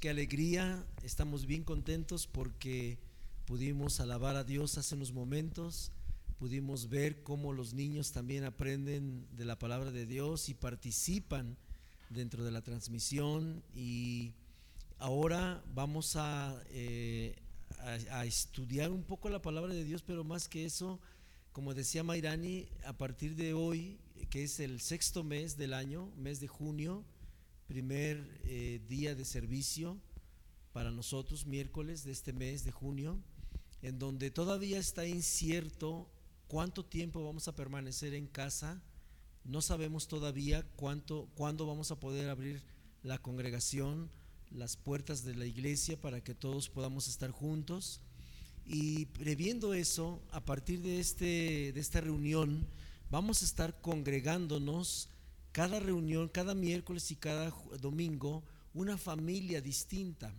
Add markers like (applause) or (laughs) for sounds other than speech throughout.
qué alegría, estamos bien contentos porque pudimos alabar a Dios hace unos momentos, pudimos ver cómo los niños también aprenden de la palabra de Dios y participan dentro de la transmisión. Y ahora vamos a, eh, a, a estudiar un poco la palabra de Dios, pero más que eso, como decía Mairani, a partir de hoy, que es el sexto mes del año, mes de junio, primer eh, día de servicio para nosotros, miércoles de este mes de junio, en donde todavía está incierto cuánto tiempo vamos a permanecer en casa. No sabemos todavía cuánto, cuándo vamos a poder abrir la congregación, las puertas de la iglesia para que todos podamos estar juntos. Y previendo eso, a partir de, este, de esta reunión, vamos a estar congregándonos cada reunión, cada miércoles y cada domingo, una familia distinta.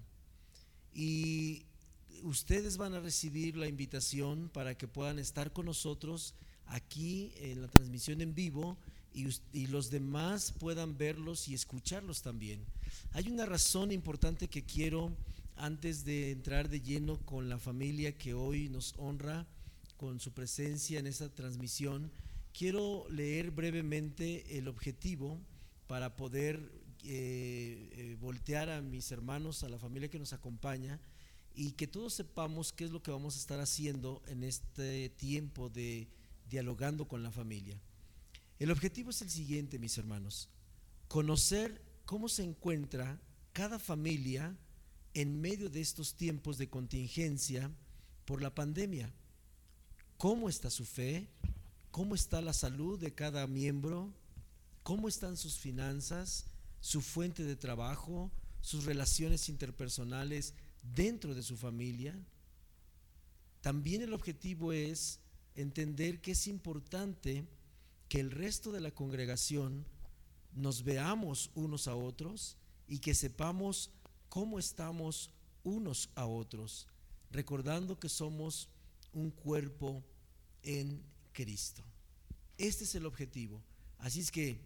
Y ustedes van a recibir la invitación para que puedan estar con nosotros aquí en la transmisión en vivo y, y, los demás puedan verlos y escucharlos también. Hay una razón importante que quiero, antes de entrar de lleno con la familia que hoy nos honra con su presencia en esta transmisión, Quiero leer brevemente el objetivo para poder eh, eh, voltear a mis hermanos, a la familia que nos acompaña y que todos sepamos qué es lo que vamos a estar haciendo en este tiempo de dialogando con la familia. El objetivo es el siguiente, mis hermanos, conocer cómo se encuentra cada familia en medio de estos tiempos de contingencia por la pandemia. ¿Cómo está su fe? Cómo está la salud de cada miembro, cómo están sus finanzas, su fuente de trabajo, sus relaciones interpersonales dentro de su familia. También el objetivo es entender que es importante que el resto de la congregación nos veamos unos a otros y que sepamos cómo estamos unos a otros, recordando que somos un cuerpo en Cristo. Este es el objetivo. Así es que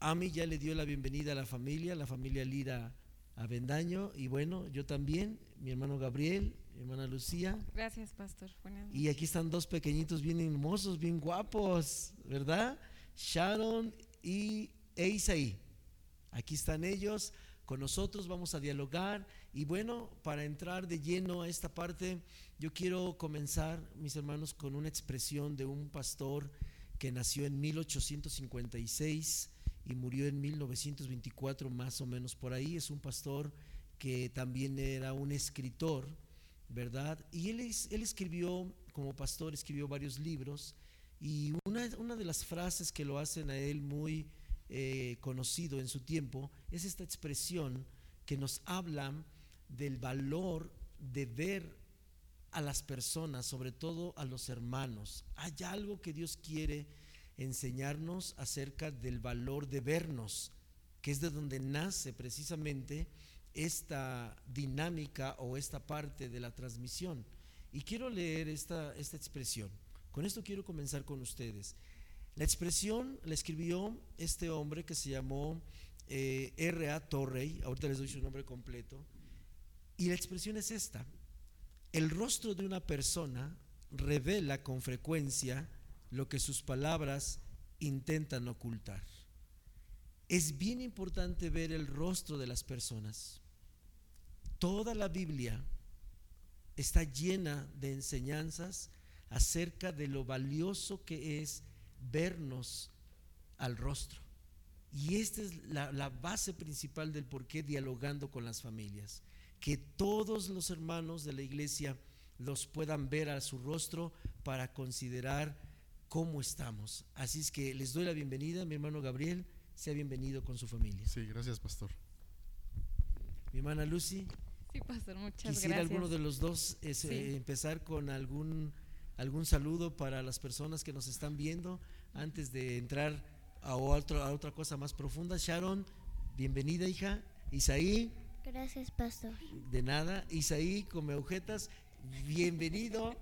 Ami ya le dio la bienvenida a la familia, la familia Lira Avendaño, y bueno, yo también, mi hermano Gabriel, mi hermana Lucía. Gracias, pastor. Y aquí están dos pequeñitos bien hermosos, bien guapos, ¿verdad? Sharon y Isaí. Aquí están ellos con nosotros, vamos a dialogar. Y bueno, para entrar de lleno a esta parte, yo quiero comenzar, mis hermanos, con una expresión de un pastor que nació en 1856 y murió en 1924, más o menos por ahí. Es un pastor que también era un escritor, ¿verdad? Y él, él escribió, como pastor, escribió varios libros. Y una, una de las frases que lo hacen a él muy eh, conocido en su tiempo es esta expresión que nos habla del valor de ver a las personas, sobre todo a los hermanos. Hay algo que Dios quiere enseñarnos acerca del valor de vernos, que es de donde nace precisamente esta dinámica o esta parte de la transmisión. Y quiero leer esta, esta expresión. Con esto quiero comenzar con ustedes. La expresión la escribió este hombre que se llamó eh, R.A. Torrey, ahorita les doy su nombre completo, y la expresión es esta. El rostro de una persona revela con frecuencia lo que sus palabras intentan ocultar. Es bien importante ver el rostro de las personas. Toda la Biblia está llena de enseñanzas acerca de lo valioso que es vernos al rostro. Y esta es la, la, base principal del por qué dialogando con las familias que todos los hermanos de la iglesia los puedan ver a su rostro para considerar cómo estamos. Así es que les doy la bienvenida, mi hermano Gabriel, sea bienvenido con su familia. Sí, gracias, pastor. Mi hermana Lucy. Sí, pastor, muchas Quisiera gracias. alguno de los dos es, Sí. eh, empezar con algún, algún saludo para las personas que nos están viendo antes de entrar a, otro, a otra cosa más profunda. Sharon, bienvenida, hija. Isaí. Gracias, pastor. De nada. Isaí, come agujetas, bienvenido.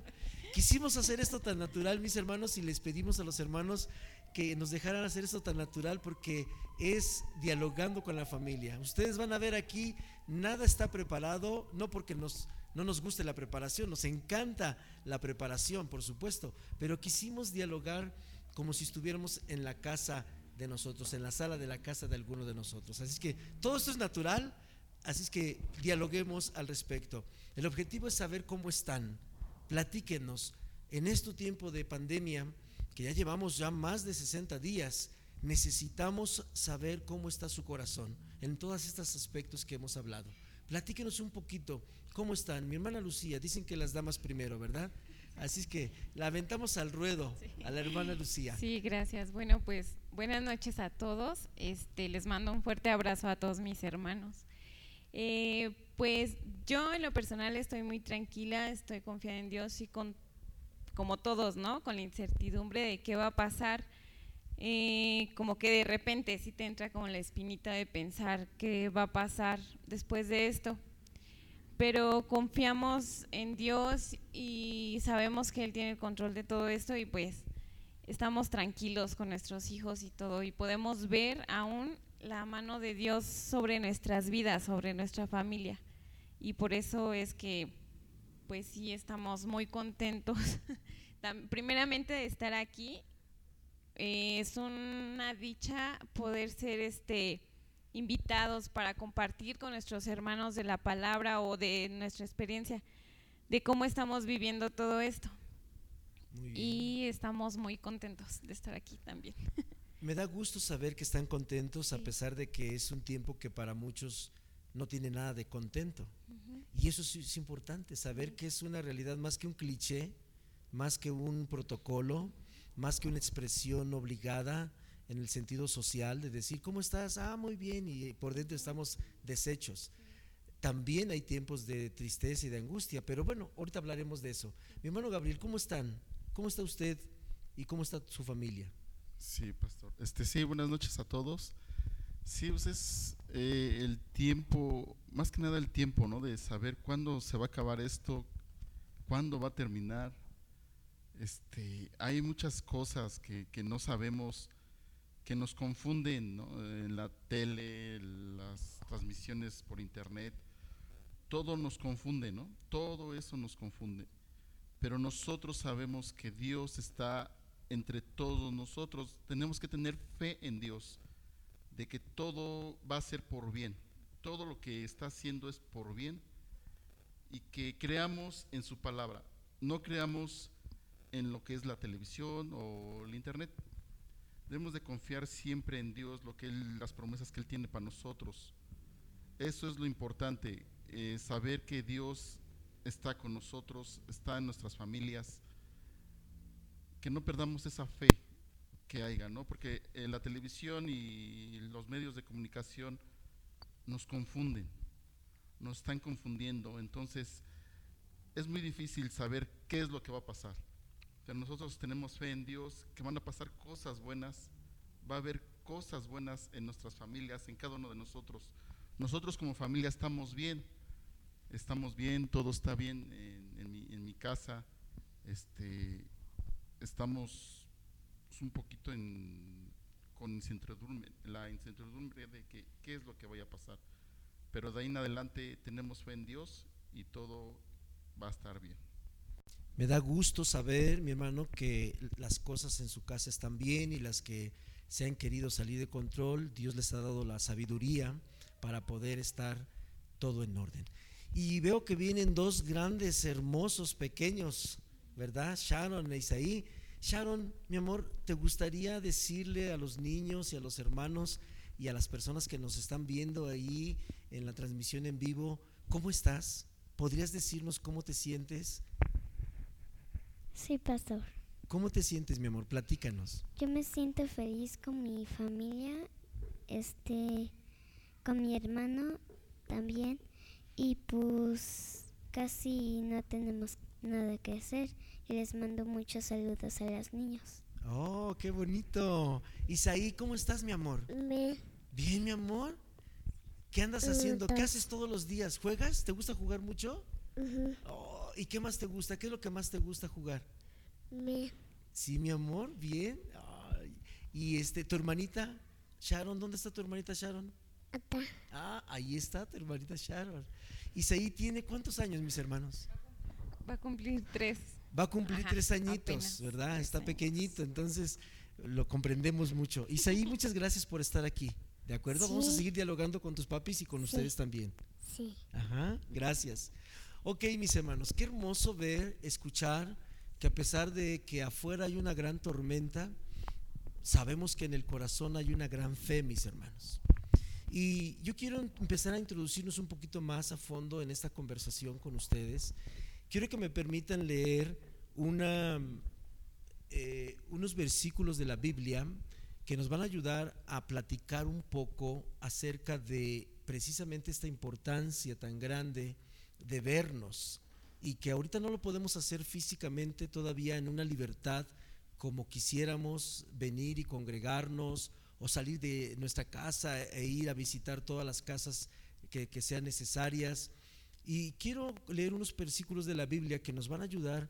Quisimos hacer esto tan natural, mis hermanos, y les pedimos a los hermanos que nos dejaran hacer esto tan natural porque es dialogando con la familia. Ustedes van a ver aquí, nada está preparado, no porque nos, no nos guste la preparación, nos encanta la preparación, por supuesto, pero quisimos dialogar como si estuviéramos en la casa de nosotros, en la sala de la casa de alguno de nosotros. Así que todo esto es natural, así es que dialoguemos al respecto. El objetivo es saber cómo están, platíquenos. En este tiempo de pandemia, que ya llevamos ya más de 60 días, necesitamos saber cómo está su corazón en todos estos aspectos que hemos hablado. Platíquenos un poquito, ¿cómo están? Mi hermana Lucía, dicen que las damas primero, ¿verdad? Así es que la aventamos al ruedo a la hermana Lucía. Sí, gracias. Bueno, pues buenas noches a todos. Este, les mando un fuerte abrazo a todos mis hermanos. Eh, pues yo en lo personal estoy muy tranquila, estoy confiada en Dios y con, como todos, ¿no? Con la incertidumbre de qué va a pasar. Eh, como que de repente sí te entra como la espinita de pensar qué va a pasar después de esto pero confiamos en Dios y sabemos que Él tiene el control de todo esto y pues estamos tranquilos con nuestros hijos y todo y podemos ver aún la mano de Dios sobre nuestras vidas, sobre nuestra familia. Y por eso es que pues sí estamos muy contentos (laughs) primeramente de estar aquí. Eh, es una dicha poder ser este invitados para compartir con nuestros hermanos de la palabra o de nuestra experiencia de cómo estamos viviendo todo esto. Y estamos muy contentos de estar aquí también. (laughs) Me da gusto saber que están contentos a pesar de que es un tiempo que para muchos no tiene nada de contento. Y eso es, importante, saber que es una realidad más que un cliché, más que un protocolo, más que una expresión obligada, en el sentido social de decir, ¿cómo estás? Ah, muy bien, y por dentro estamos deshechos. También hay tiempos de tristeza y de angustia, pero bueno, ahorita hablaremos de eso. Mi hermano Gabriel, ¿cómo están? ¿Cómo está usted y cómo está su familia? Sí, pastor. Este, sí, buenas noches a todos. Sí, pues es eh, el tiempo, más que nada el tiempo, ¿no? De saber cuándo se va a acabar esto, cuándo va a terminar. Este, hay muchas cosas que, que no sabemos que nos confunden en la tele, las transmisiones por internet, todo nos confunde, ¿no? Todo eso nos confunde. Pero nosotros sabemos que Dios está entre todos nosotros. Tenemos que tener fe en Dios, de que todo va a ser por bien. Todo lo que está haciendo es por bien y que creamos en su palabra. No creamos en lo que es la televisión o el internet, Debemos de confiar siempre en Dios, lo que las promesas que Él tiene para nosotros. Eso es lo importante, eh, saber que Dios está con nosotros, está en nuestras familias, que no perdamos esa fe que haya, ¿no? Porque eh, la televisión y los medios de comunicación nos confunden, nos están confundiendo, entonces es muy difícil saber qué es lo que va a pasar. Pero nosotros tenemos fe en Dios, que van a pasar cosas buenas, va a haber cosas buenas en nuestras familias, en cada uno de nosotros. Nosotros como familia estamos bien, estamos bien, todo está bien en, mi, casa, este, estamos un poquito en, con incertidumbre, la incertidumbre de que, qué es lo que vaya a pasar. Pero de ahí en adelante tenemos fe en Dios y todo va a estar bien. Me da gusto saber, mi hermano, que las cosas en su casa están bien y las que se han querido salir de control, Dios les ha dado la sabiduría para poder estar todo en orden. Y veo que vienen dos grandes, hermosos, pequeños, ¿verdad? Sharon e Isaí. Sharon, mi amor, ¿te gustaría decirle a los niños y a los hermanos y a las personas que nos están viendo ahí en la transmisión en vivo, ¿cómo estás? ¿Podrías decirnos cómo te sientes? Sí, pastor. ¿Cómo te sientes, mi amor? Platícanos. Yo me siento feliz con mi familia, este, con mi hermano también, y pues casi no tenemos nada que hacer. Y les mando muchos saludos a los niños. Oh, qué bonito. Isaí, ¿cómo estás, mi amor? Bien. Bien, mi amor. ¿Qué andas haciendo? ¿Qué haces todos los días? ¿Juegas? ¿Te gusta jugar mucho? ¿Y qué más te gusta? ¿Qué es lo que más te gusta jugar? Me. Sí, mi amor, bien. ¿Y este, tu hermanita? Sharon, ¿dónde está tu hermanita Sharon? Acá. Ah, ahí está tu hermanita Sharon. Isaí tiene cuántos años, mis hermanos? Va a cumplir tres. Va a cumplir Ajá, tres añitos, apenas ¿verdad? tres Está años. pequeñito, entonces lo comprendemos mucho. Isaí, muchas gracias por estar aquí. ¿De acuerdo? Vamos a Sí. seguir dialogando con tus papis y con Sí. ustedes también. Sí. Ajá, gracias. Ok, mis hermanos, qué hermoso ver, escuchar que a pesar de que afuera hay una gran tormenta, sabemos que en el corazón hay una gran fe, mis hermanos. Y yo quiero empezar a introducirnos un poquito más a fondo en esta conversación con ustedes. Quiero que me permitan leer eh, unos versículos de la Biblia que nos van a ayudar a platicar un poco acerca de precisamente esta importancia tan grande de vernos y que ahorita no lo podemos hacer físicamente todavía en una libertad como quisiéramos venir y congregarnos o salir de nuestra casa e ir a visitar todas las casas que sean necesarias. Y quiero leer unos versículos de la Biblia que nos van a ayudar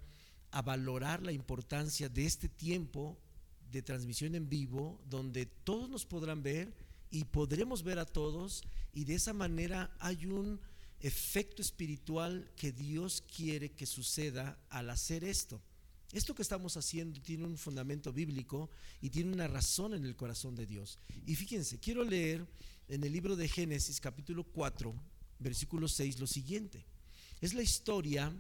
a valorar la importancia de este tiempo de transmisión en vivo, donde todos nos podrán ver y podremos ver a todos, y de esa manera hay un efecto espiritual que Dios quiere que suceda al hacer esto. Esto que estamos haciendo tiene un fundamento bíblico y tiene una razón en el corazón de Dios. Y fíjense, quiero leer en el libro de Génesis capítulo 4, versículo 6 lo siguiente. Es la historia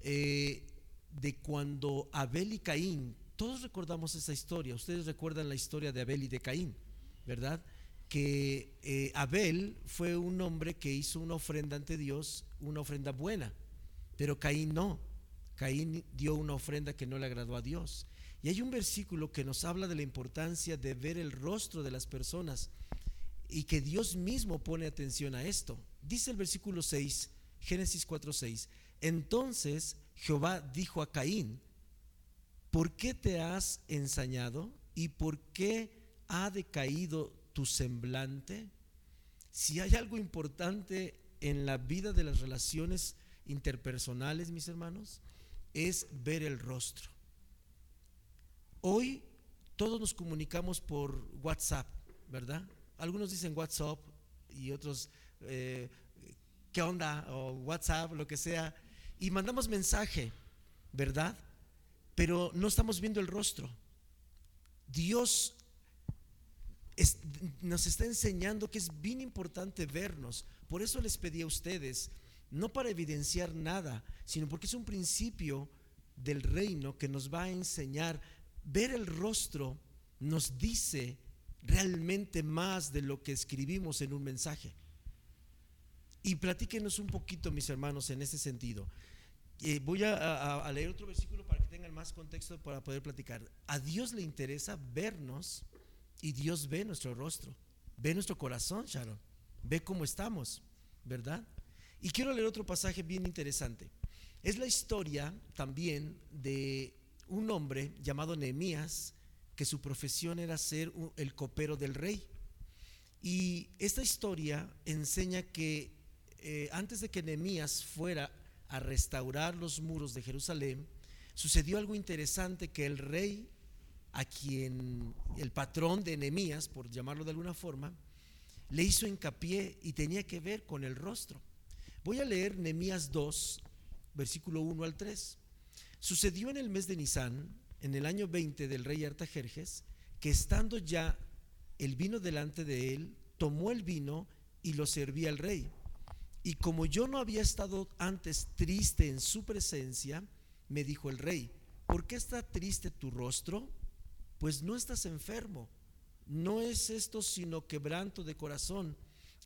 eh, de cuando Abel y Caín, todos recordamos esa historia, ustedes recuerdan la historia de Abel y de Caín, ¿verdad? Que eh, Abel fue un hombre que hizo una ofrenda ante Dios, una ofrenda buena, pero Caín no. Caín dio una ofrenda que no le agradó a Dios. Y hay un versículo que nos habla de la importancia de ver el rostro de las personas y que Dios mismo pone atención a esto. Dice el versículo 6, Génesis 4, 6. Entonces Jehová dijo a Caín, ¿por qué te has ensañado y por qué ha decaído tu semblante? Si hay algo importante en la vida de las relaciones interpersonales, mis hermanos, es ver el rostro. Hoy todos nos comunicamos por WhatsApp, ¿verdad? Algunos dicen WhatsApp y otros, eh, ¿qué onda? O WhatsApp, lo que sea. Y mandamos mensaje, ¿verdad? Pero no estamos viendo el rostro. Dios nos está enseñando que es bien importante vernos. Por eso les pedí a ustedes, no para evidenciar nada, sino porque es un principio del reino que nos va a enseñar. Ver el rostro nos dice realmente más de lo que escribimos en un mensaje. Y platíquenos un poquito, mis hermanos, en ese sentido. Eh, voy a, a- a leer otro versículo para que tengan más contexto para poder platicar. A Dios le interesa vernos y Dios ve nuestro rostro, ve nuestro corazón, Sharon, ve cómo estamos, ¿verdad? Y quiero leer otro pasaje bien interesante. Es la historia también de un hombre llamado Nehemías, que su profesión era ser el copero del rey. Y esta historia enseña que eh, antes de que Nehemías fuera a restaurar los muros de Jerusalén, sucedió algo interesante que el rey, a quien el patrón de Nehemías, por llamarlo de alguna forma, le hizo hincapié y tenía que ver con el rostro. Voy a leer Nehemías 2, versículo 1 al 3. Sucedió en el mes de Nisán, en el año 20 del rey Artajerjes, que estando ya el vino delante de él, tomó el vino y lo servía al rey. Y como yo no había estado antes triste en su presencia, me dijo el rey, ¿por qué está triste tu rostro? Pues no estás enfermo, no es esto sino quebranto de corazón.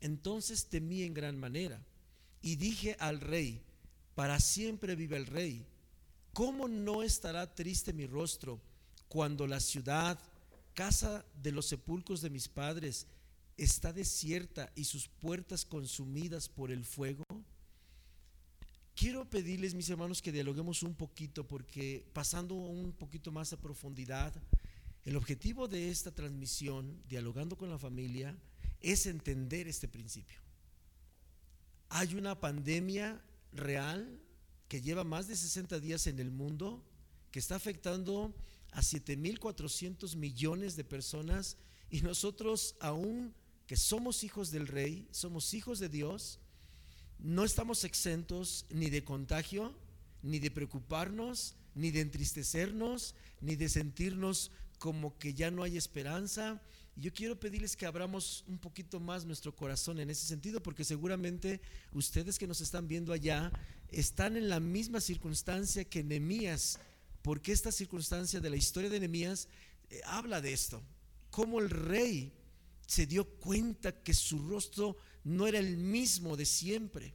Entonces temí en gran manera y dije al rey, para siempre vive el rey. ¿Cómo no estará triste mi rostro cuando la ciudad, casa de los sepulcros de mis padres, está desierta y sus puertas consumidas por el fuego? Quiero pedirles, mis hermanos, que dialoguemos un poquito porque pasando un poquito más a profundidad, el objetivo de esta transmisión, dialogando con la familia, es entender este principio. Hay una pandemia real que lleva más de 60 días en el mundo, que está afectando a 7.400 millones de personas Y nosotros, aún que somos hijos del rey, somos hijos de Dios, no estamos exentos ni de contagio, ni de preocuparnos, ni de entristecernos, ni de sentirnos como que ya no hay esperanza. Yo quiero pedirles que abramos un poquito más nuestro corazón en ese sentido, porque seguramente ustedes que nos están viendo allá están en la misma circunstancia que Nehemías, porque esta circunstancia de la historia de Nehemías eh, habla de esto, cómo el rey se dio cuenta que su rostro no era el mismo de siempre.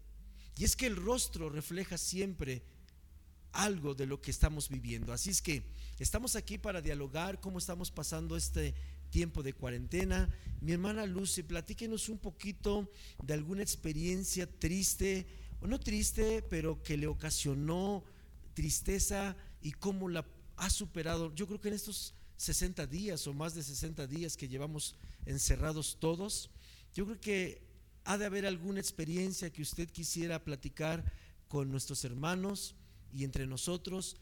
Y es que el rostro refleja siempre algo de lo que estamos viviendo. Así es que estamos aquí para dialogar cómo estamos pasando este tiempo de cuarentena. Mi hermana Lucy, platíquenos un poquito de alguna experiencia triste, no triste, pero que le ocasionó tristeza y cómo la ha superado. Yo creo que en estos 60 días o más de 60 días que llevamos encerrados todos, yo creo que ha de haber alguna experiencia que usted quisiera platicar con nuestros hermanos y entre nosotros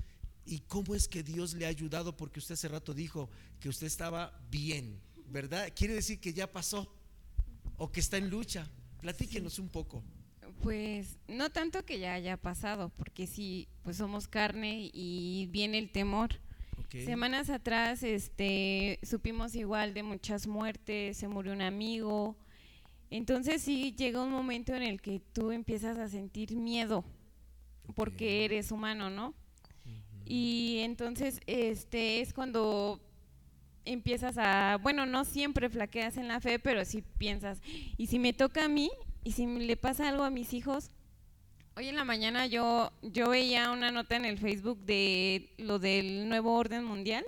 y cómo es que Dios le ha ayudado, porque usted hace rato dijo que usted estaba bien, ¿verdad? Quiere decir que ya pasó o que está en lucha. Platíquenos un poco. Pues no tanto que ya haya pasado, porque sí, pues somos carne y viene el temor. Semanas atrás este, supimos igual de muchas muertes, se murió un amigo. Entonces sí llega un momento en el que tú empiezas a sentir miedo, porque eres humano, ¿no? Y entonces este es cuando empiezas a, bueno, no siempre flaqueas en la fe, pero sí piensas, y si me toca a mí, y si le pasa algo a mis hijos, Hoy en la mañana yo, yo veía una nota en el Facebook de lo del nuevo orden mundial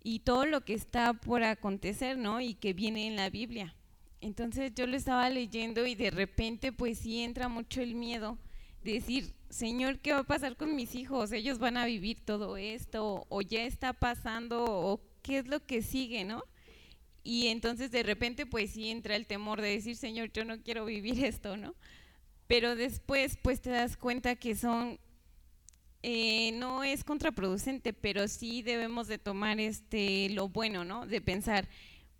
y todo lo que está por acontecer, ¿no? Y que viene en la Biblia. Entonces yo lo estaba leyendo y de repente pues sí entra mucho el miedo de decir, Señor, ¿qué va a pasar con mis hijos? Ellos van a vivir todo esto o ya está pasando o qué es lo que sigue, ¿no? Y entonces de repente pues sí entra el temor de decir, Señor, yo no quiero vivir (laughs) esto, ¿no? pero después pues te das cuenta que son, eh, no es contraproducente, pero sí debemos de tomar este, lo bueno, ¿no? De pensar,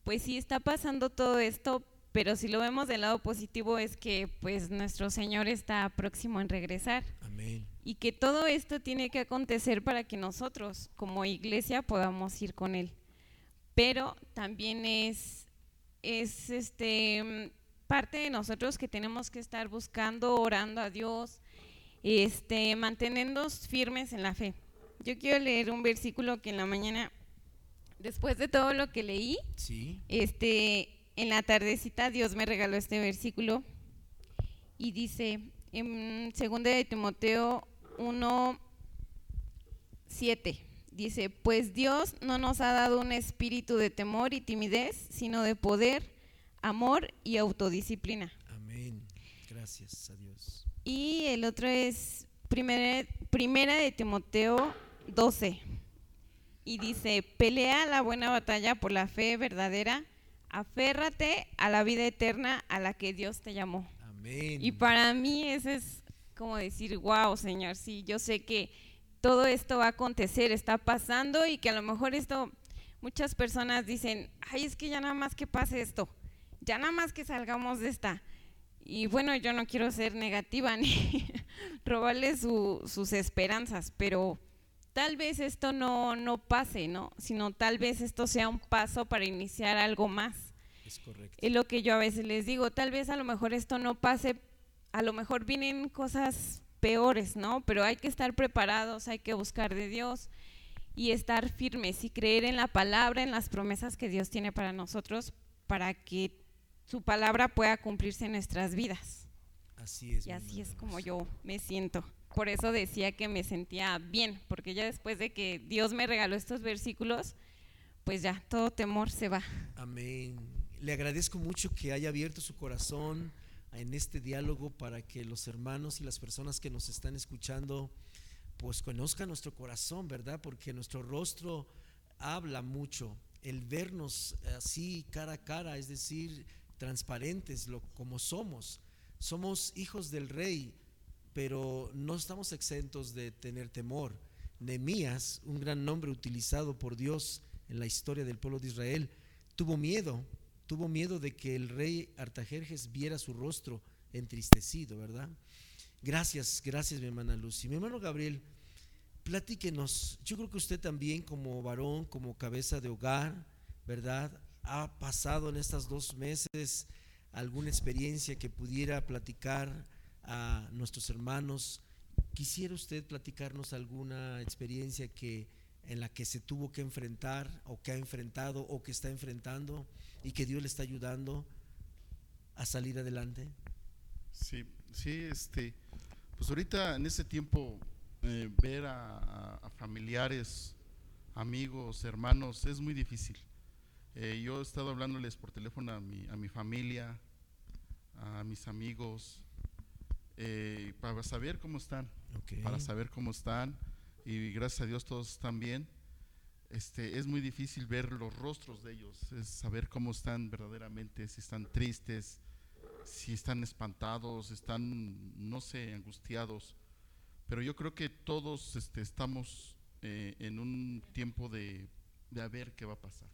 pues sí está pasando todo esto, pero si lo vemos del lado positivo es que pues nuestro Señor está próximo en regresar. Amén. Y que todo esto tiene que acontecer para que nosotros como iglesia podamos ir con Él. Pero también es, es este parte de nosotros que tenemos que estar buscando, orando a Dios, este, manteniéndonos firmes en la fe. Yo quiero leer un versículo que en la mañana, después de todo lo que leí, este, en la tardecita Dios me regaló este versículo y dice en 2 de Timoteo 1, 7, dice, pues Dios no nos ha dado un espíritu de temor y timidez, sino de poder, amor y autodisciplina. Amén. Gracias a Dios. Y el otro es primera, primera de Timoteo 12. Y dice, pelea la buena batalla por la fe verdadera, aférrate a la vida eterna a la que Dios te llamó. Amén. Y para mí ese es como decir, wow, Señor, sí, yo sé que todo esto va a acontecer, está pasando y que a lo mejor esto, muchas personas dicen, ay, es que ya nada más que pase esto ya nada más que salgamos de esta. Y bueno, yo no quiero ser negativa (laughs) ni robarle sus esperanzas, pero tal vez esto no, no pase, ¿no? Sino tal vez esto sea un paso para iniciar algo más. Es correcto. Es lo que yo a veces les digo, tal vez a lo mejor esto no pase, a lo mejor vienen cosas peores, ¿no? Pero hay que estar preparados, hay que buscar de Dios y estar firmes y creer en la palabra, en las promesas que Dios tiene para nosotros, para que su palabra pueda cumplirse en nuestras vidas. Así es. Y así es como yo me siento. Por eso decía que me sentía bien, porque ya después de que Dios me regaló estos versículos, pues ya todo temor se va. Amén. Le agradezco mucho que haya abierto su corazón en este diálogo para que los hermanos y las personas que nos están escuchando pues conozcan nuestro corazón, ¿verdad? Porque nuestro rostro habla mucho. El vernos así cara a cara, es decir, transparentes como somos. Somos hijos del rey, pero no estamos exentos de tener temor. Nemías, un gran nombre utilizado por Dios en la historia del pueblo de Israel, tuvo miedo, tuvo miedo de que el rey Artajerjes viera su rostro entristecido, ¿verdad? Gracias, gracias mi hermana Lucy. Mi hermano Gabriel, platíquenos, yo creo que usted también como varón, como cabeza de hogar, ¿verdad? Ha pasado en estos dos meses alguna experiencia que pudiera platicar a nuestros hermanos. ¿Quisiera usted platicarnos alguna experiencia que en la que se tuvo que enfrentar o que ha enfrentado o que está enfrentando y que Dios le está ayudando a salir adelante? Sí, sí, este, pues ahorita en ese tiempo eh, ver a, familiares, amigos, hermanos es muy difícil. Eh, yo he estado hablándoles por teléfono a mi, a mi familia, a mis amigos, eh, para saber cómo están, para saber cómo están y gracias a Dios todos están bien. Este, es muy difícil ver los rostros de ellos, es saber cómo están verdaderamente, si están tristes, si están espantados, están, no sé, angustiados. Pero yo creo que todos este, estamos eh, en un tiempo de, de a ver qué va a pasar.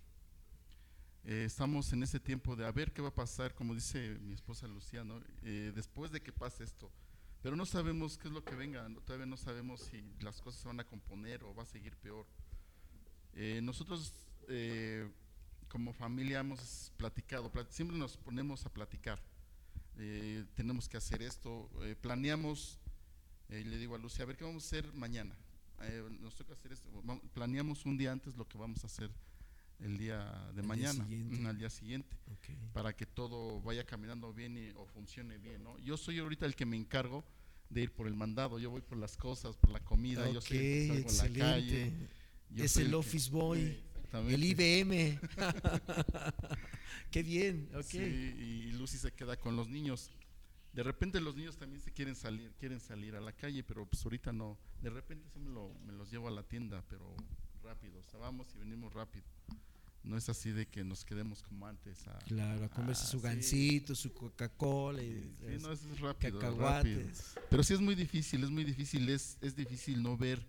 Eh, estamos en ese tiempo de a ver qué va a pasar, como dice mi esposa Luciano, eh, después de que pase esto. Pero no sabemos qué es lo que venga, todavía no sabemos si las cosas se van a componer o va a seguir peor. Eh, nosotros como familia hemos platicado, siempre nos ponemos a platicar. tenemos que hacer esto, planeamos, le digo a Lucia, a ver qué vamos a hacer mañana. nos toca hacer esto, planeamos un día antes lo que vamos a hacer el día de mañana, al día siguiente, para que todo vaya caminando bien o funcione bien. ¿no? Yo soy ahorita el que me encargo de ir por el mandado, yo voy por las cosas, por la comida, yo soy el que salgo la calle. Es el, office boy, el IBM. (laughs) Qué bien, Sí, y Lucy se queda con los niños. De repente los niños también se quieren salir, quieren salir a la calle, pero pues ahorita no. De repente sí me, lo, me los llevo a la tienda, pero rápido, o sea, vamos y venimos rápido. No es así de que nos quedemos como antes. A, claro, a comerse su gansito, su Coca-Cola y sí, no, es rápido, cacahuates. Pero sí es muy difícil, es muy difícil, es, es difícil no ver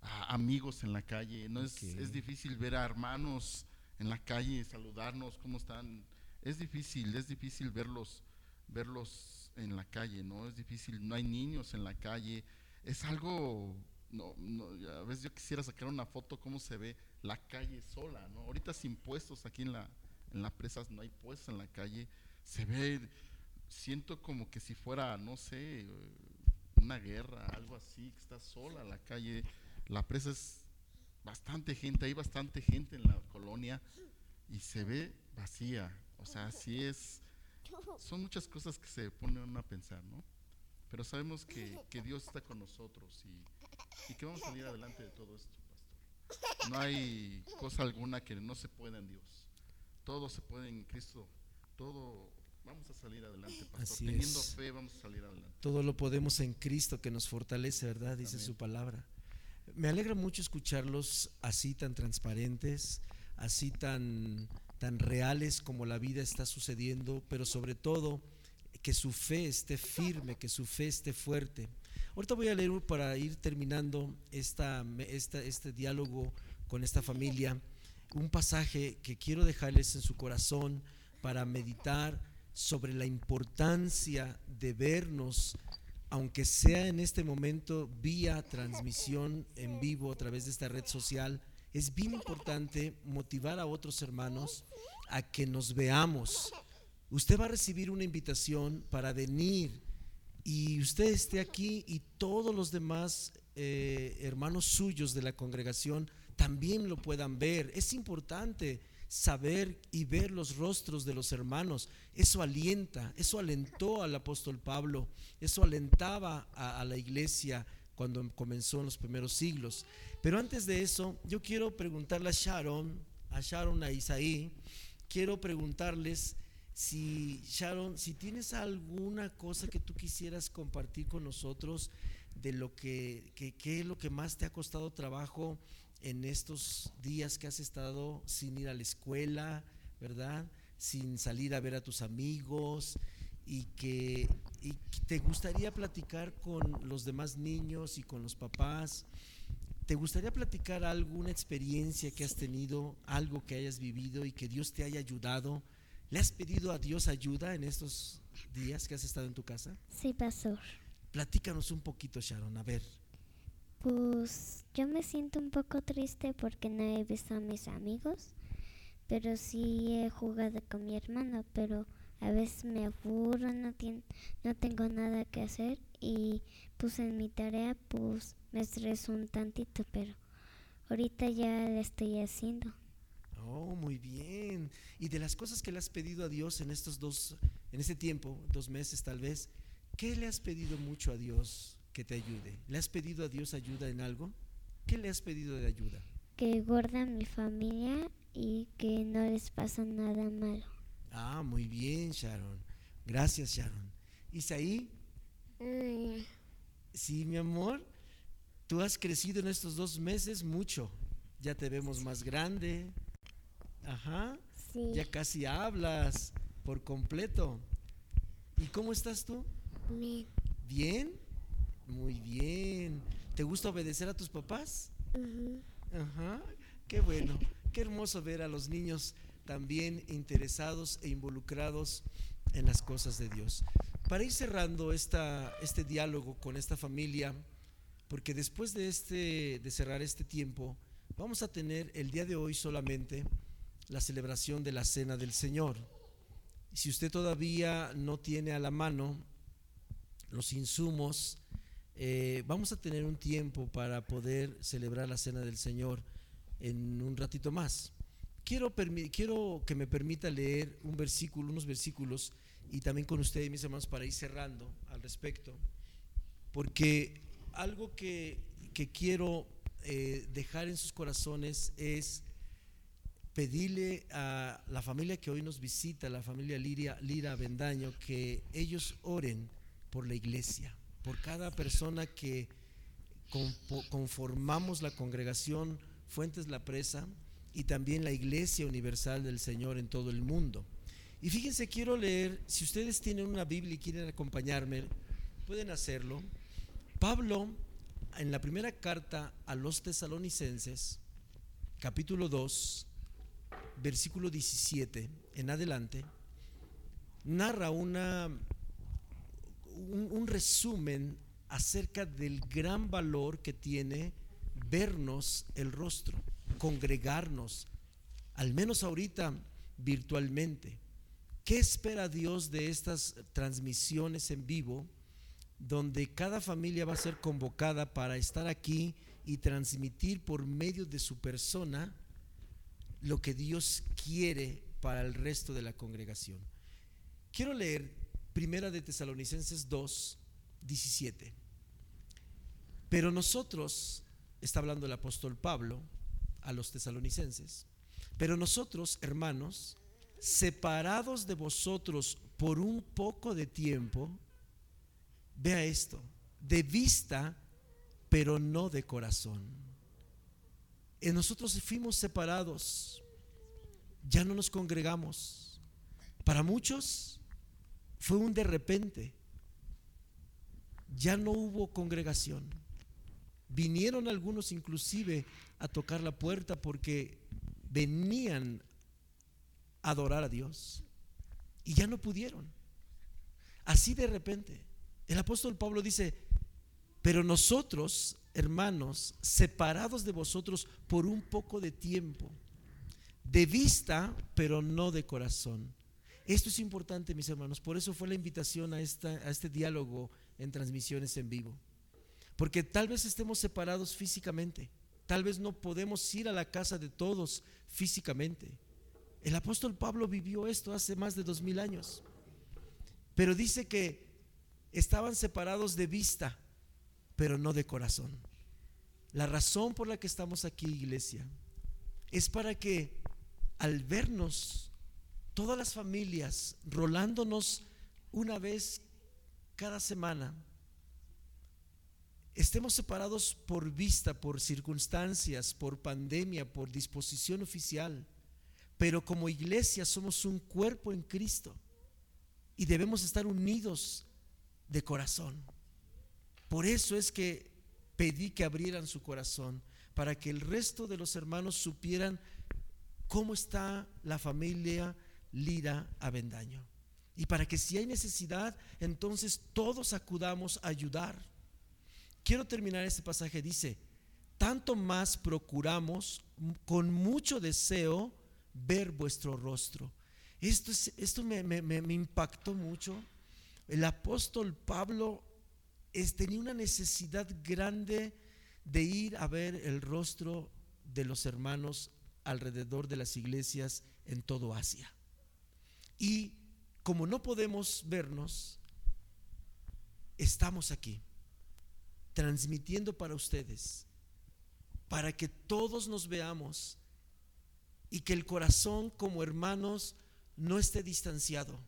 a amigos en la calle, no es, es difícil ver a hermanos en la calle, saludarnos, cómo están. Es difícil, es difícil verlos, verlos en la calle, ¿no? Es difícil, no hay niños en la calle. Es algo no, no, a veces yo quisiera sacar una foto cómo se ve la calle sola, ¿no? Ahorita sin puestos aquí en la, en la presa no hay puestos en la calle, se ve, siento como que si fuera, no sé, una guerra, algo así, que está sola la calle, la presa es bastante gente, hay bastante gente en la colonia y se ve vacía, o sea, así es, son muchas cosas que se ponen a pensar, ¿no? Pero sabemos que, que Dios está con nosotros y y que vamos a salir adelante de todo esto, pastor. No hay cosa alguna que no se pueda en Dios. Todo se puede en Cristo. Todo vamos a salir adelante, pastor. Teniendo fe vamos a salir adelante. Todo lo podemos en Cristo que nos fortalece, ¿verdad? Dice su palabra. Me alegra mucho escucharlos así tan transparentes, así tan tan reales como la vida está sucediendo, pero sobre todo que su fe esté firme, que su fe esté fuerte. Ahorita voy a leer para ir terminando esta, este diálogo con esta familia, un pasaje que quiero dejarles en su corazón para meditar sobre la importancia de vernos, aunque sea en este momento vía transmisión en vivo a través de esta red social. Es bien importante motivar a otros hermanos a que nos veamos. Usted va a recibir una invitación para venir y usted esté aquí y todos los demás eh, hermanos suyos de la congregación también lo puedan ver. Es importante saber y ver los rostros de los hermanos. Eso alienta, eso alentó al apóstol Pablo, eso alentaba a, la iglesia cuando comenzó en los primeros siglos. Pero antes de eso, yo quiero preguntarle a Sharon, a Sharon, a Isaí, quiero preguntarles si Sharon, si tienes alguna cosa que tú quisieras compartir con nosotros de lo que, que, es lo que más te ha costado trabajo en estos días que has estado sin ir a la escuela, ¿verdad? Sin salir a ver a tus amigos y que y te gustaría platicar con los demás niños y con los papás ¿te gustaría platicar alguna experiencia que has tenido, algo que hayas vivido y que Dios te haya ayudado? ¿Le has pedido a Dios ayuda en estos días que has estado en tu casa? Sí, pastor. Platícanos un poquito, Sharon, a ver. Pues yo me siento un poco triste porque no he visto a mis amigos, pero sí he jugado con mi hermano, pero a veces me aburro, no, no tengo nada que hacer y pues en mi tarea pues me estreso un tantito, pero ahorita ya la estoy haciendo. Oh, muy bien. Y de las cosas que le has pedido a Dios en estos dos, en este tiempo, dos meses tal vez, ¿qué le has pedido mucho a Dios que te ayude? ¿Le has pedido a Dios ayuda en algo? ¿Qué le has pedido de ayuda? Que guarda mi familia y que no les pasa nada malo. Ah, muy bien, Sharon. Gracias, Sharon. Isaí. Mm, Sí, mi amor. Tú has crecido en estos dos meses mucho. Ya te vemos más grande. Ajá. sí, Ya casi hablas por completo. ¿Y cómo estás tú? bien. ¿Bien? Muy bien. ¿Te gusta obedecer a tus papás? Ajá. Qué bueno. Qué hermoso ver a los niños también interesados e involucrados en las cosas de Dios. Para ir cerrando esta, este diálogo con esta familia, porque después de, este, de cerrar este tiempo, vamos a tener el día de hoy solamente la celebración de la Cena del Señor. Si usted todavía no tiene a la mano los insumos, eh, vamos a tener un tiempo para poder celebrar la Cena del Señor en un ratito más. Quiero, que me permita leer un versículo, unos versículos, y también con ustedes, mis hermanos, para ir cerrando al respecto, porque algo que, quiero eh, dejar en sus corazones es pedirle a la familia que hoy nos visita, la familia Lira Bendaño, que ellos oren por la iglesia, por cada persona que conformamos la congregación Fuentes La Presa y también la Iglesia Universal del Señor en todo el mundo. Y fíjense, quiero leer, si ustedes tienen una Biblia y quieren acompañarme, pueden hacerlo. Pablo, en la primera carta a los tesalonicenses, capítulo 2, versículo 17 en adelante, narra una, un, resumen acerca del gran valor que tiene vernos el rostro, congregarnos, al menos ahorita virtualmente. ¿Qué espera Dios de estas transmisiones en vivo, donde cada familia va a ser convocada para estar aquí y transmitir por medio de su persona lo que Dios quiere para el resto de la congregación? Quiero leer Primera de Tesalonicenses 2, 17. Pero nosotros, está hablando el apóstol Pablo a los tesalonicenses, pero nosotros, hermanos, separados de vosotros por un poco de tiempo, vea esto, de vista, pero no de corazón. Nosotros fuimos separados, ya no nos congregamos. Para muchos fue un de repente, ya no hubo congregación. Vinieron algunos inclusive a tocar la puerta porque venían a adorar a Dios y ya no pudieron. Así de repente. El apóstol Pablo dice, pero nosotros, hermanos, separados de vosotros por un poco de tiempo, de vista, pero no de corazón. Esto es importante, mis hermanos. Por eso fue la invitación a, esta, a este diálogo en transmisiones en vivo. Porque tal vez estemos separados físicamente. Tal vez no podemos ir a la casa de todos físicamente. El apóstol Pablo vivió esto hace más de dos mil años. Pero dice que estaban separados de vista, pero no de corazón. La razón por la que estamos aquí, iglesia, es para que al vernos todas las familias rolándonos una vez cada semana, estemos separados por vista, por circunstancias, por pandemia, por disposición oficial, pero como iglesia somos un cuerpo en Cristo y debemos estar unidos de corazón. Por eso es que pedí que abrieran su corazón, para que el resto de los hermanos supieran cómo está la familia Lira Avendaño. Y para que si hay necesidad, entonces todos acudamos a ayudar. Quiero terminar este pasaje, dice, tanto más procuramos con mucho deseo ver vuestro rostro. Esto, es, esto me impactó mucho. El apóstol Pablo es, tenía una necesidad grande de ir a ver el rostro de los hermanos alrededor de las iglesias en todo Asia. Y como no podemos vernos, estamos aquí, transmitiendo para ustedes, para que todos nos veamos y que el corazón como hermanos no esté distanciado.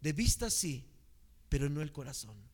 De vista sí, pero no el corazón.